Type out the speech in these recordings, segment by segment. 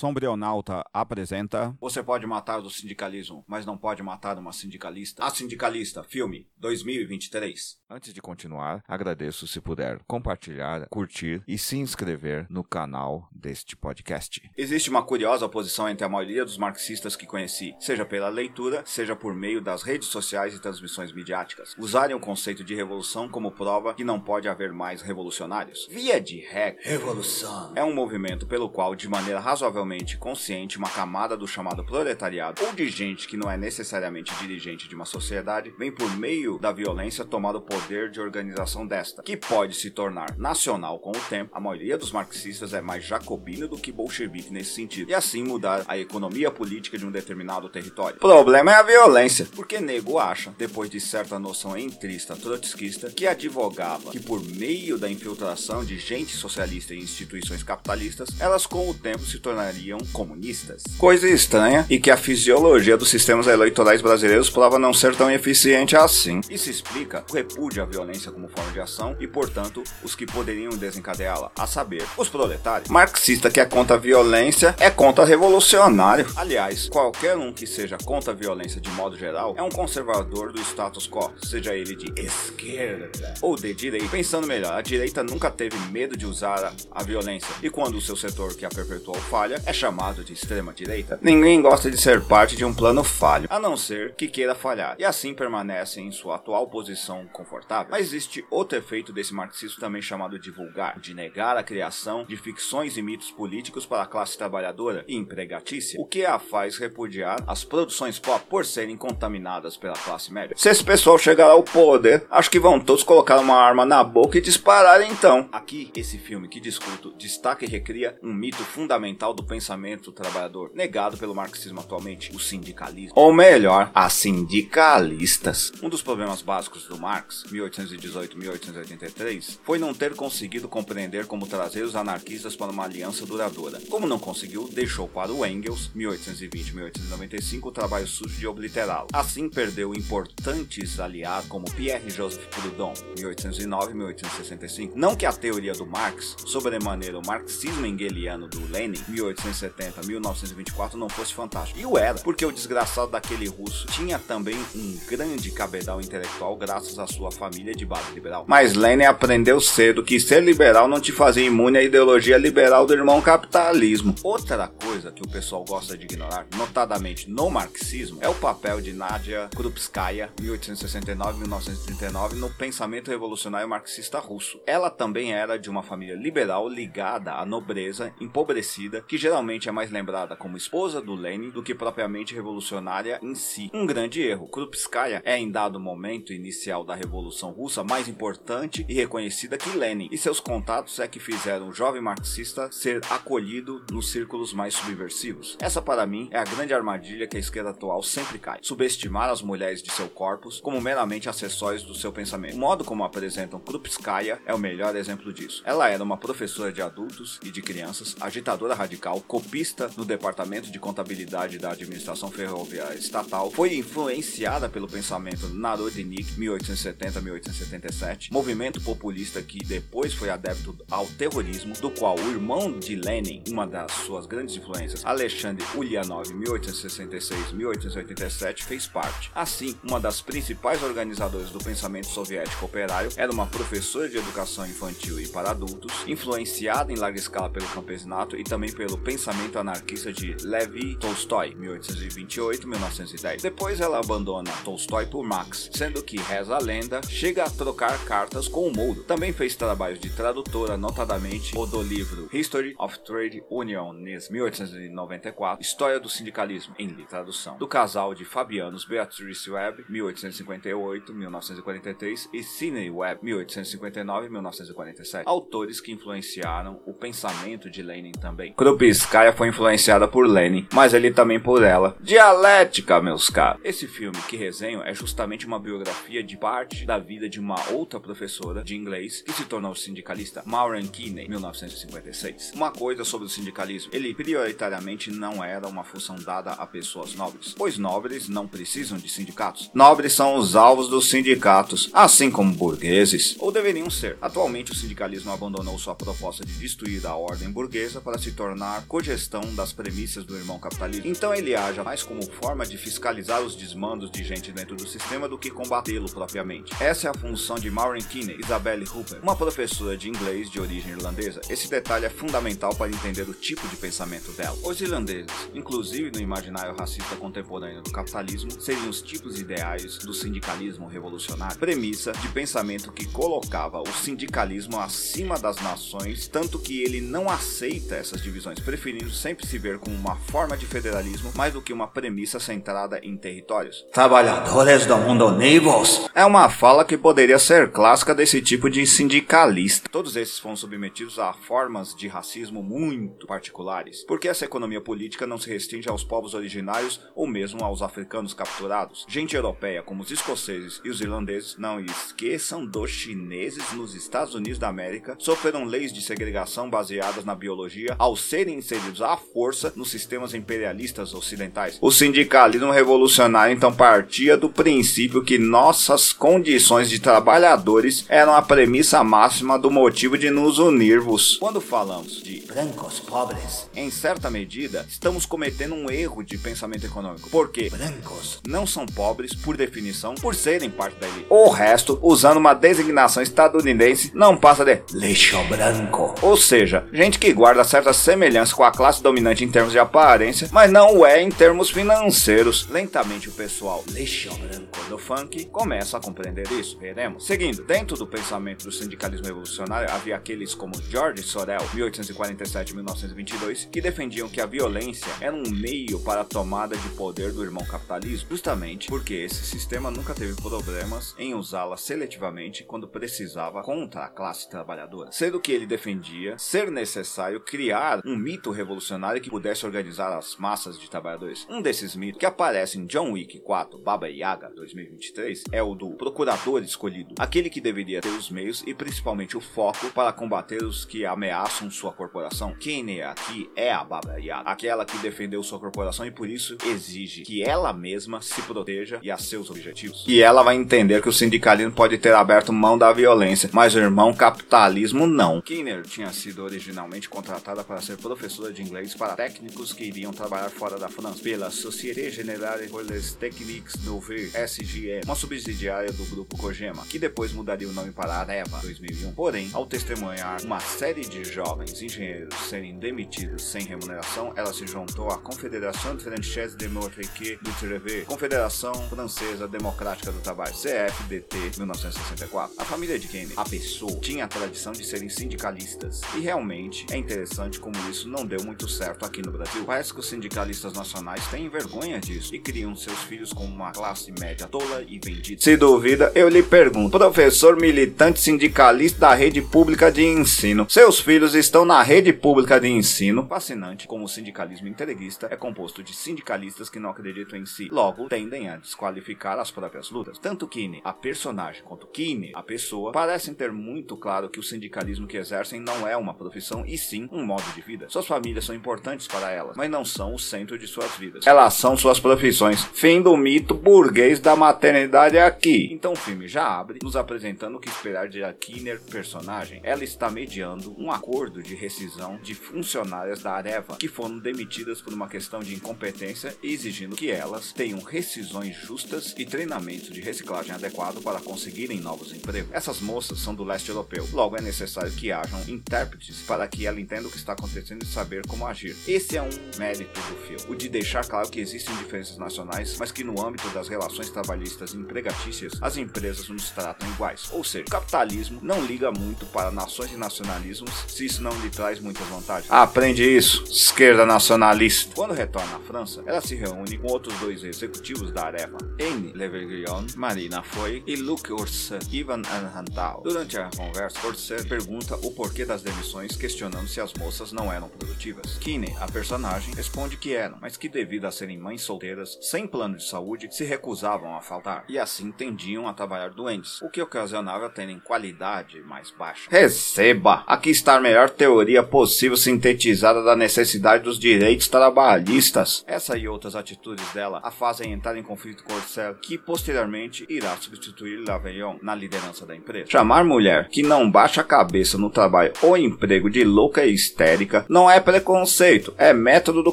Sombrionauta apresenta Você pode matar o sindicalismo, mas não pode matar uma sindicalista. A Sindicalista, filme 2023. Antes de continuar, agradeço se puder compartilhar, curtir e se inscrever no canal deste podcast. Existe uma curiosa oposição entre a maioria dos marxistas que conheci, seja pela leitura, seja por meio das redes sociais e transmissões midiáticas, usarem o conceito de revolução como prova que não pode haver mais revolucionários. Via de regra, revolução é um movimento pelo qual, de maneira razoavelmente consciente, uma camada do chamado proletariado ou de gente que não é necessariamente dirigente de uma sociedade vem por meio da violência tomar o poder de organização desta, que pode se tornar nacional com o tempo. A maioria dos marxistas é mais jacobina do que bolchevique nesse sentido, e assim mudar a economia política de um determinado território. O problema é a violência, porque nego acha, depois de certa noção entrista trotskista, que advogava que por meio da infiltração de gente socialista em instituições capitalistas, elas com o tempo se tornariam comunistas. Coisa estranha e que a fisiologia dos sistemas eleitorais brasileiros prova não ser tão eficiente assim. Isso explica o repúdio à violência como forma de ação e, portanto, os que poderiam desencadeá-la, a saber, os proletários. Marxista que é contra a violência é contra-revolucionário. Aliás, qualquer um que seja contra a violência de modo geral é um conservador do status quo, seja ele de esquerda ou de direita. Pensando melhor, a direita nunca teve medo de usar a, a violência, e quando o seu setor que a perpetuou falha, é chamado de extrema direita. Ninguém gosta de ser parte de um plano falho, a não ser que queira falhar, e assim permanece em sua atual posição confortável. Mas existe outro efeito desse marxismo também chamado de vulgar, de negar a criação de ficções e mitos políticos para a classe trabalhadora e empregatícia, o que a faz repudiar as produções pop por serem contaminadas pela classe média. Se esse pessoal chegar ao poder, acho que vão todos colocar uma arma na boca e disparar então. Aqui, esse filme que discuto destaca e recria um mito fundamental do pensamento trabalhador, negado pelo marxismo atualmente, o sindicalismo. Ou melhor, as sindicalistas. Um dos problemas básicos do Marx, 1818-1883, foi não ter conseguido compreender como trazer os anarquistas para uma aliança duradoura. Como não conseguiu, deixou para o Engels, 1820-1895, o trabalho sujo de obliterá-lo. Assim perdeu importantes aliados como Pierre-Joseph Proudhon, 1809-1865. Não que a teoria do Marx, sobremaneira o marxismo hegeliano do Lenin, 1870-1924, não fosse fantástico. E o era, porque o desgraçado daquele russo tinha também um grande cabedal intelectual graças à sua família de base liberal. Mas Lenin aprendeu cedo que ser liberal não te fazia imune à ideologia liberal do irmão capitalismo. Outra coisa que o pessoal gosta de ignorar, notadamente no marxismo, é o papel de Nadia Krupskaya, 1869-1939, no pensamento revolucionário marxista russo. Ela também era de uma família liberal ligada à nobreza empobrecida, que geralmente é mais lembrada como esposa do Lenin do que propriamente revolucionária em si. Um grande erro. Krupskaya é, em dado momento inicial da Revolução Russa, mais importante e reconhecida que Lenin, e seus contatos é que fizeram o jovem marxista ser acolhido nos círculos mais subversivos. Essa, para mim, é a grande armadilha que a esquerda atual sempre cai: subestimar as mulheres de seu corpus como meramente acessórios do seu pensamento. O modo como apresentam Krupskaya é o melhor exemplo disso. Ela era uma professora de adultos e de crianças, agitadora radical, copista no departamento de contabilidade da administração ferroviária estatal, foi influenciada pelo pensamento Narodnik 1870-1877, movimento populista que depois foi adepto ao terrorismo, do qual o irmão de Lenin, uma das suas grandes influências, Alexandre Ulyanov 1866-1887, fez parte. Assim, uma das principais organizadoras do pensamento soviético operário era uma professora de educação infantil e para adultos, influenciada em larga escala pelo campesinato e também pelo pensamento anarquista de Levi Tolstói, 1828-1910. Depois ela abandona Tolstói por Marx, sendo que, reza a lenda, chega a trocar cartas com o Mouro. Também fez trabalhos de tradutora, notadamente o do livro History of Trade Unions, 1894, História do Sindicalismo, em tradução, do casal de Fabianos Beatrice Webb, 1858-1943, e Sidney Webb, 1859-1947, autores que influenciaram o pensamento de Lenin também. Krupskaya foi influenciada por Lenin, mas ele também por ela. Dialética, meus caros. Esse filme que resenho é justamente uma biografia de parte da vida de uma outra professora de inglês que se tornou sindicalista, Maureen Keeney, 1956. Uma coisa sobre o sindicalismo, ele prioritariamente não era uma função dada a pessoas nobres, pois nobres não precisam de sindicatos. Nobres são os alvos dos sindicatos, assim como burgueses, ou deveriam ser. Atualmente o sindicalismo abandonou sua proposta de destruir a ordem burguesa para se tornar cogestão das premissas do irmão capitalismo. Então ele age mais como forma de fiscalizar os desmandos de gente dentro do sistema do que combatê-lo propriamente. Essa é a função de Maureen Kinney, Isabelle Hooper, uma professora de inglês de origem irlandesa. Esse detalhe é fundamental para entender o tipo de pensamento dela. Os irlandeses, inclusive no imaginário racista contemporâneo do capitalismo, seriam os tipos ideais do sindicalismo revolucionário, premissa de pensamento que colocava o sindicalismo acima das nações, tanto que ele não aceita essas divisões, preferindo sempre se ver como uma forma de federalismo mais do que uma premissa centrada em territórios. Trabalhadores do mundo univos! É uma fala que poderia ser clássica desse tipo de sindicalista. Todos esses foram submetidos a formas de racismo muito particulares, porque essa economia política não se restringe aos povos originários ou mesmo aos africanos capturados. Gente europeia, como os escoceses e os irlandeses, não esqueçam dos chineses nos Estados Unidos da América, sofreram leis de segregação baseadas na biologia ao serem inseridos à força nos sistemas imperialistas ocidentais. O sindicalismo revolucionário então partia do princípio que nossas condições de trabalhadores eram a premissa máxima do motivo de nos unirmos. Quando falamos de brancos pobres, em certa medida, estamos cometendo um erro de pensamento econômico. Porque brancos não são pobres por definição, por serem parte da elite. O resto, usando uma designação estadunidense, não passa de lixo branco. Ou seja, gente que guarda certa semelhança com a classe dominante em termos de aparência, mas não é em termos financeiros. Lentamente o pessoal Lixo branco. funk começa a compreender isso. Veremos. Seguindo, dentro do pensamento do sindicalismo revolucionário havia aqueles como George Sorel, 1847-1922, que defendiam que a violência era um meio para a tomada de poder do irmão capitalismo, justamente porque esse sistema nunca teve problemas em usá-la seletivamente quando precisava contra a classe trabalhadora, sendo que ele defendia ser necessário criar um mito revolucionário que pudesse organizar as massas de trabalhadores. Um desses mitos que aparece em John Wick 4 Baba Yaga 2023 é o do procurador escolhido, aquele que deveria ter os meios e principalmente o foco para combater os que ameaçam sua corporação. Quem é aqui é a Baba Yaga, aquela que defendeu sua corporação e por isso exige que ela mesma se proteja e a seus objetivos. E ela vai entender que o sindicalismo pode ter aberto mão da violência, mas o irmão capitalismo não. Kinner tinha sido originalmente contratada para ser professora de inglês para técnicos que iriam trabalhar fora da França pela Société Générale pour les Techniques Nouvelles SGE, uma subsidiária do grupo Kojima, que depois mudaria o nome para Areva 2001. Porém, ao testemunhar uma série de jovens engenheiros serem demitidos sem remuneração, ela se juntou à Confédération Française Démocratique du Travail, Confederação Francesa Democrática do Trabalho, CFDT 1964. A família de Kennedy, a pessoa, tinha a tradição de serem sindicalistas, e realmente é interessante como isso não deu muito certo aqui no Brasil. Parece que os sindicalistas nacionais têm vergonha disso e criam seus filhos como uma classe média tola e vendida. Se duvida, eu lhe pergunto, professor militante sindicalista da rede pública de ensino, seus filhos estão na rede pública de ensino? Fascinante como o sindicalismo integrista é composto de sindicalistas que não acreditam em si, logo tendem a desqualificar as próprias lutas. Tanto Kinney, a personagem, quanto Kinney, a pessoa, parecem ter muito claro que o sindicalismo que exercem não é uma profissão e sim um modo de vida. Suas famílias são importantes para elas, mas não são o centro de suas vidas. Elas são suas profissões. Fim do mito burguês da maternidade aqui. Então o filme já abre nos apresentando o que esperar de a Kinner personagem. Ela está mediando um acordo de rescisão de funcionárias da Areva que foram demitidas por uma questão de incompetência e exigindo que elas tenham rescisões justas e treinamento de reciclagem adequado para conseguirem novos empregos. Essas moças são do leste europeu, logo é necessário que hajam intérpretes para que ela entenda o que está acontecendo e saber como agir. Esse é um mérito do filme, o de deixar claro que existem diferenças nacionais, mas que no âmbito das relações trabalhistas e empregatícias, as empresas nos tratam iguais. Ou seja, o capitalismo não liga muito para nações e nacionalismos se isso não lhe traz muitas vantagens. Aprende isso, esquerda nacionalista. Quando retorna à França, ela se reúne com outros dois executivos da Areva, Anne Leverguillon, Marina Foy e Luc Orset, Ivan Anhantal. Durante a conversa, Orset pergunta o porquê das demissões, questionando se as moças não eram produtivas. Kinney, a personagem, responde que eram, mas que devido a serem mães solteiras, sem plano de saúde, se recusavam a faltar, e assim tendiam a trabalhar doentes, o que ocasionava terem qualidade mais baixa. Receba! Aqui está a melhor teoria possível sintetizada da necessidade dos direitos trabalhistas. Essa e outras atitudes dela a fazem entrar em conflito com Orcel, que posteriormente irá substituir Lavellon na liderança da empresa. Chamar mulher que não baixa a cabeça no trabalho ou emprego de louca e histérica não não é preconceito, é método do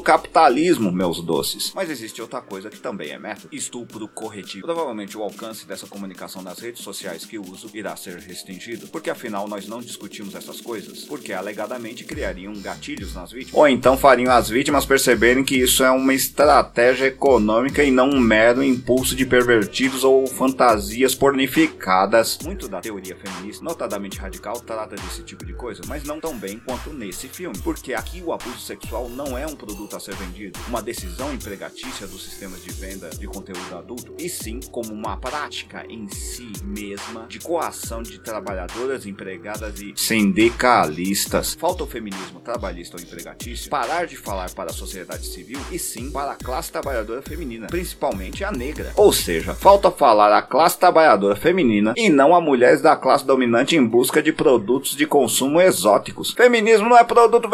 capitalismo, meus doces. Mas existe outra coisa que também é método: estupro corretivo. Provavelmente o alcance dessa comunicação nas redes sociais que uso irá ser restringido, porque afinal nós não discutimos essas coisas, porque alegadamente criariam gatilhos nas vítimas. Ou então fariam as vítimas perceberem que isso é uma estratégia econômica e não um mero impulso de pervertidos ou fantasias pornificadas. Muito da teoria feminista, notadamente radical, trata desse tipo de coisa, mas não tão bem quanto nesse filme, porque aqui o abuso sexual não é um produto a ser vendido, uma decisão empregatícia dos sistemas de venda de conteúdo adulto, e sim como uma prática em si mesma de coação de trabalhadoras, empregadas e sindicalistas. Falta o feminismo trabalhista ou empregatício parar de falar para a sociedade civil e sim para a classe trabalhadora feminina, principalmente a negra. Ou seja, falta falar a classe trabalhadora feminina e não a mulheres da classe dominante em busca de produtos de consumo exóticos. Feminismo não é produto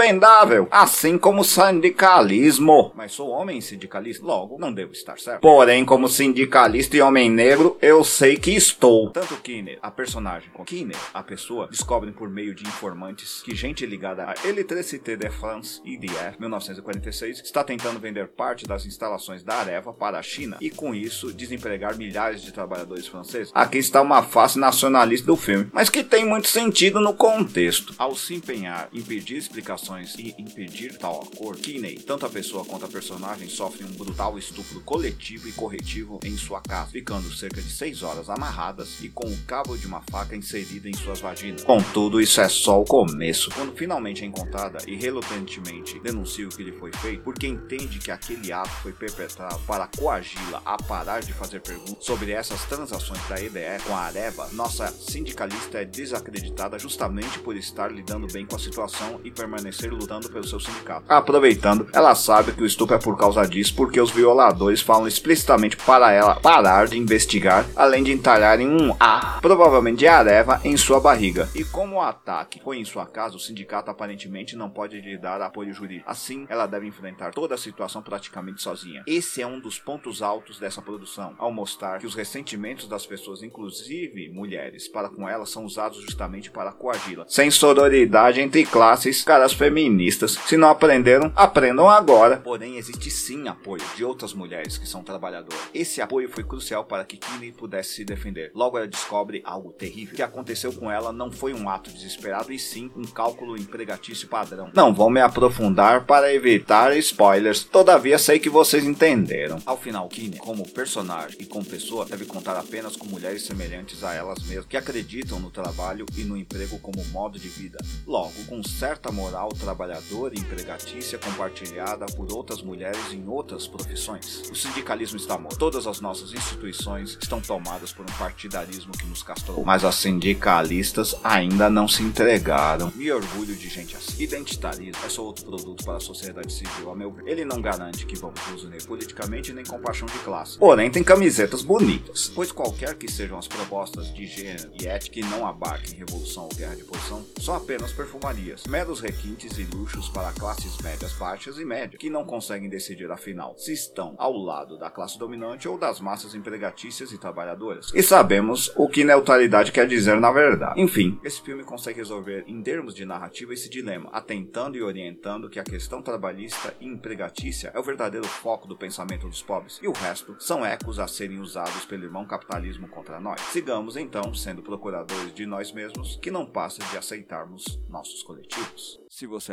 assim como sindicalismo. Mas sou homem sindicalista, logo não devo estar certo. Porém, como sindicalista e homem negro, eu sei que estou. Tanto Kinner, a personagem, como Kinner, a pessoa, descobrem por meio de informantes que gente ligada à Electricité de France, IDF, 1946, está tentando vender parte das instalações da Areva para a China e com isso desempregar milhares de trabalhadores franceses. Aqui está uma face nacionalista do filme, mas que tem muito sentido no contexto. Ao se empenhar em pedir explicações e impedir tal acordo, Kinney, tanto a pessoa quanto a personagem, sofrem um brutal estupro coletivo e corretivo em sua casa, ficando cerca de 6 horas amarradas e com o cabo de uma faca inserida em suas vaginas. Contudo, isso é só o começo. Quando finalmente é encontrada e relutantemente denuncia o que lhe foi feito, porque entende que aquele ato foi perpetrado para coagi-la a parar de fazer perguntas sobre essas transações da EDF com a Areva, nossa sindicalista é desacreditada justamente por estar lidando bem com a situação e permanecer lutando pelo seu sindicato. Aproveitando, ela sabe que o estupro é por causa disso, porque os violadores falam explicitamente para ela parar de investigar, além de entalharem um A, provavelmente de Areva, em sua barriga. E como o ataque foi em sua casa, o sindicato aparentemente não pode lhe dar apoio jurídico. Assim, ela deve enfrentar toda a situação praticamente sozinha. Esse é um dos pontos altos dessa produção, ao mostrar que os ressentimentos das pessoas, inclusive mulheres, para com ela são usados justamente para coagi-la. Sem sororidade entre classes, caras feministas. Se não aprenderam, aprendam agora. Porém, existe sim apoio de outras mulheres que são trabalhadoras. Esse apoio foi crucial para que Kinney pudesse se defender. Logo, ela descobre algo terrível. O que aconteceu com ela não foi um ato desesperado, e sim um cálculo empregatício padrão. Não vou me aprofundar para evitar spoilers, todavia sei que vocês entenderam. Ao final, Kinney, como personagem e como pessoa, deve contar apenas com mulheres semelhantes a elas mesmas, que acreditam no trabalho e no emprego como modo de vida. Logo, com certa moral trabalhadora e empregatícia compartilhada por outras mulheres em outras profissões. O sindicalismo está morto. Todas as nossas instituições estão tomadas por um partidarismo que nos castrou. Mas as sindicalistas ainda não se entregaram. Me orgulho de gente assim. Identitarismo é só outro produto para a sociedade civil, a meu ver. Ele não garante que vamos nos unir politicamente nem com paixão de classe. Porém, tem camisetas bonitas. Pois qualquer que sejam as propostas de gênero e ética que não abarquem revolução ou guerra de posição, são apenas perfumarias, meros requintes e para classes médias, baixas e médias, que não conseguem decidir afinal se estão ao lado da classe dominante ou das massas empregatícias e trabalhadoras. E sabemos o que neutralidade quer dizer na verdade. Enfim, esse filme consegue resolver em termos de narrativa esse dilema, atentando e orientando que a questão trabalhista e empregatícia é o verdadeiro foco do pensamento dos pobres, e o resto são ecos a serem usados pelo irmão capitalismo contra nós. Sigamos então sendo procuradores de nós mesmos, que não passa de aceitarmos nossos coletivos. Se você